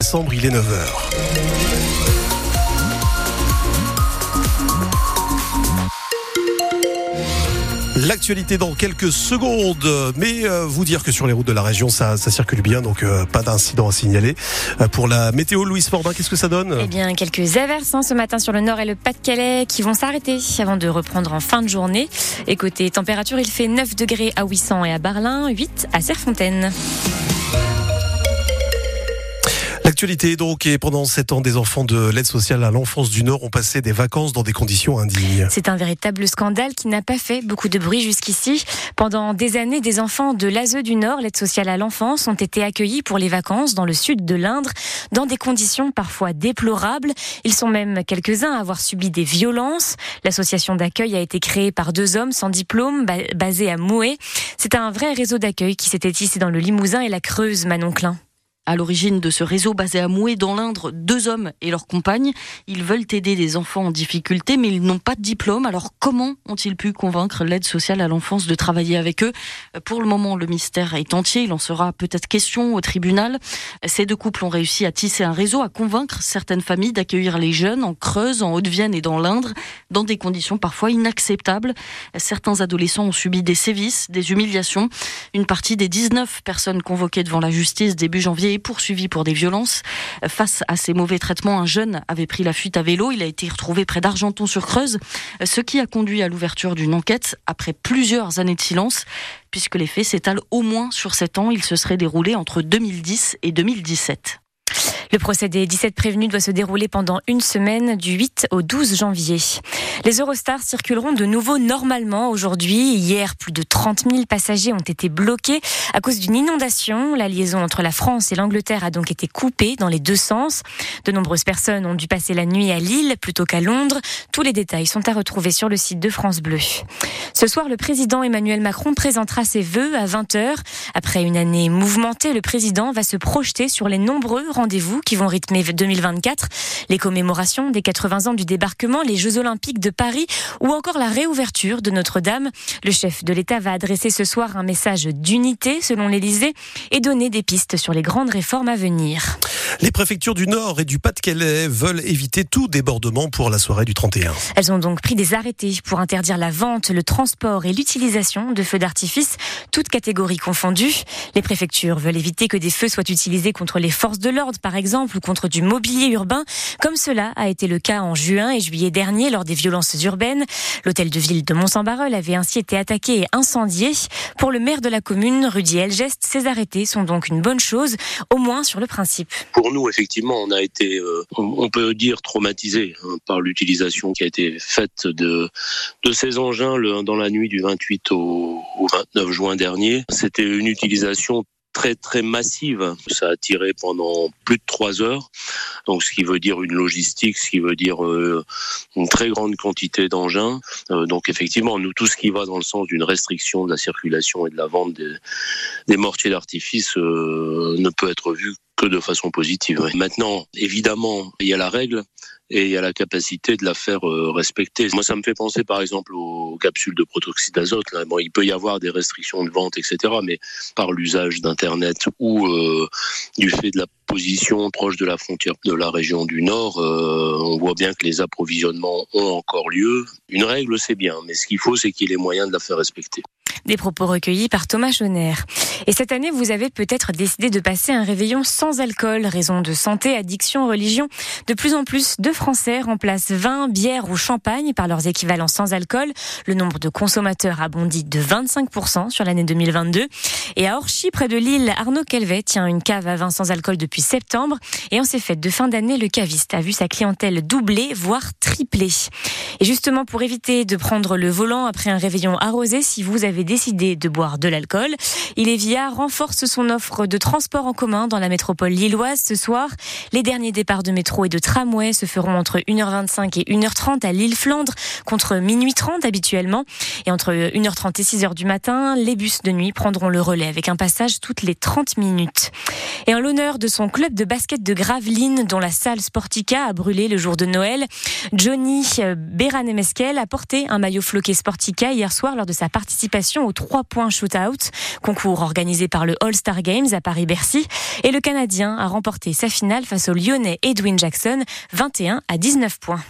décembre, il est 9h. L'actualité dans quelques secondes, mais euh, vous dire que sur les routes de la région, ça, circule bien, donc euh, pas d'incident à signaler. Euh, pour la météo, Louise Forbin, qu'est-ce que ça donne? Eh bien, quelques averses hein, ce matin sur le nord et le Pas-de-Calais qui vont s'arrêter avant de reprendre en fin de journée. Et côté température, il fait 9 degrés à 800 et à Barlin, 8 à Serfontaine. L'actualité pendant sept ans, des enfants de l'aide sociale à l'enfance du Nord ont passé des vacances dans des conditions indignes. C'est un véritable scandale qui n'a pas fait beaucoup de bruit jusqu'ici. Pendant des années, des enfants de l'ASE du Nord, l'aide sociale à l'enfance, ont été accueillis pour les vacances dans le sud de l'Indre, dans des conditions parfois déplorables. Ils sont même quelques-uns à avoir subi des violences. L'association d'accueil a été créée par deux hommes sans diplôme, basés à Mouet. C'est un vrai réseau d'accueil qui s'était tissé dans le Limousin et la Creuse, Manon Klein. À l'origine de ce réseau basé à Mouet, dans l'Indre, deux hommes et leurs compagnes. Ils veulent aider des enfants en difficulté, mais ils n'ont pas de diplôme. Alors comment ont-ils pu convaincre l'aide sociale à l'enfance de travailler avec eux? Pour le moment, le mystère est entier. Il en sera peut-être question au tribunal. Ces deux couples ont réussi à tisser un réseau, à convaincre certaines familles d'accueillir les jeunes en Creuse, en Haute-Vienne et dans l'Indre, dans des conditions parfois inacceptables. Certains adolescents ont subi des sévices, des humiliations. Une partie des 19 personnes convoquées devant la justice début janvier poursuivi pour des violences. Face à ces mauvais traitements, un jeune avait pris la fuite à vélo. Il a été retrouvé près d'Argenton-sur-Creuse, ce qui a conduit à l'ouverture d'une enquête après plusieurs années de silence, puisque les faits s'étalent au moins sur sept ans. Ils se seraient déroulés entre 2010 et 2017. Le procès des 17 prévenus doit se dérouler pendant une semaine du 8 au 12 janvier. Les Eurostars circuleront de nouveau normalement aujourd'hui. Hier, plus de 30 000 passagers ont été bloqués à cause d'une inondation. La liaison entre la France et l'Angleterre a donc été coupée dans les deux sens. De nombreuses personnes ont dû passer la nuit à Lille plutôt qu'à Londres. Tous les détails sont à retrouver sur le site de France Bleu. Ce soir, le président Emmanuel Macron présentera ses vœux à 20h. Après une année mouvementée, le président va se projeter sur les nombreux rendez-vous qui vont rythmer 2024. Les commémorations des 80 ans du débarquement, les Jeux Olympiques de Paris ou encore la réouverture de Notre-Dame. Le chef de l'État va adresser ce soir un message d'unité selon l'Élysée et donner des pistes sur les grandes réformes à venir. Les préfectures du Nord et du Pas-de-Calais veulent éviter tout débordement pour la soirée du 31. Elles ont donc pris des arrêtés pour interdire la vente, le transport et l'utilisation de feux d'artifice, toutes catégories confondues. Les préfectures veulent éviter que des feux soient utilisés contre les forces de l'ordre, par exemple, ou contre du mobilier urbain, comme cela a été le cas en juin et juillet dernier lors des violences urbaines. L'hôtel de ville de Mont-Saint-Barreul avait ainsi été attaqué et incendié. Pour le maire de la commune, Rudy Elgest, ces arrêtés sont donc une bonne chose, au moins sur le principe. Pour nous, effectivement, on a été, euh, on peut dire, traumatisé hein, par l'utilisation qui a été faite de, ces engins dans la nuit du 28 au, au 29 juin dernier. C'était une utilisation très très massive. Ça a tiré pendant plus de trois heures, donc ce qui veut dire une logistique, ce qui veut dire euh, une très grande quantité d'engins. Euh, donc effectivement, nous tout ce qui va dans le sens d'une restriction de la circulation et de la vente des, mortiers d'artifice euh, ne peut être vu que de façon positive. Maintenant, évidemment, il y a la règle et a la capacité de la faire respecter. Moi, ça me fait penser par exemple aux capsules de protoxyde d'azote. Bon, il peut y avoir des restrictions de vente, etc., mais par l'usage d'Internet ou euh, du fait de la position proche de la frontière de la région du Nord, euh, on voit bien que les approvisionnements ont encore lieu. Une règle, c'est bien, mais ce qu'il faut, c'est qu'il y ait les moyens de la faire respecter. Des propos recueillis par Thomas Schoner. Et cette année, vous avez peut-être décidé de passer un réveillon sans alcool. Raison de santé, addiction, religion. De plus en plus de Français remplacent vin, bière ou champagne par leurs équivalents sans alcool. Le nombre de consommateurs a bondi de 25% sur l'année 2022. Et à Orchy, près de Lille, Arnaud Kelvet tient une cave à vin sans alcool depuis septembre. Et en ces fêtes de fin d'année, le caviste a vu sa clientèle doubler, voire tripler. Et justement, pour éviter de prendre le volant après un réveillon arrosé, si vous avez décidé de boire de l'alcool. Il est via renforce son offre de transport en commun dans la métropole lilloise ce soir. Les derniers départs de métro et de tramway se feront entre 1h25 et 1h30 à l'île Flandre contre minuit 30 habituellement. Et entre 1h30 et 6h du matin, les bus de nuit prendront le relais avec un passage toutes les 30 minutes. Et en l'honneur de son club de basket de Gravelines, dont la salle Sportica a brûlé le jour de Noël, Johnny Beranemeskel a porté un maillot floqué Sportica hier soir lors de sa participation au 3 points shootout, concours organisé par le All-Star Games à Paris-Bercy. Et le Canadien a remporté sa finale face au Lyonnais Edwin Jackson, 21 à 19 points.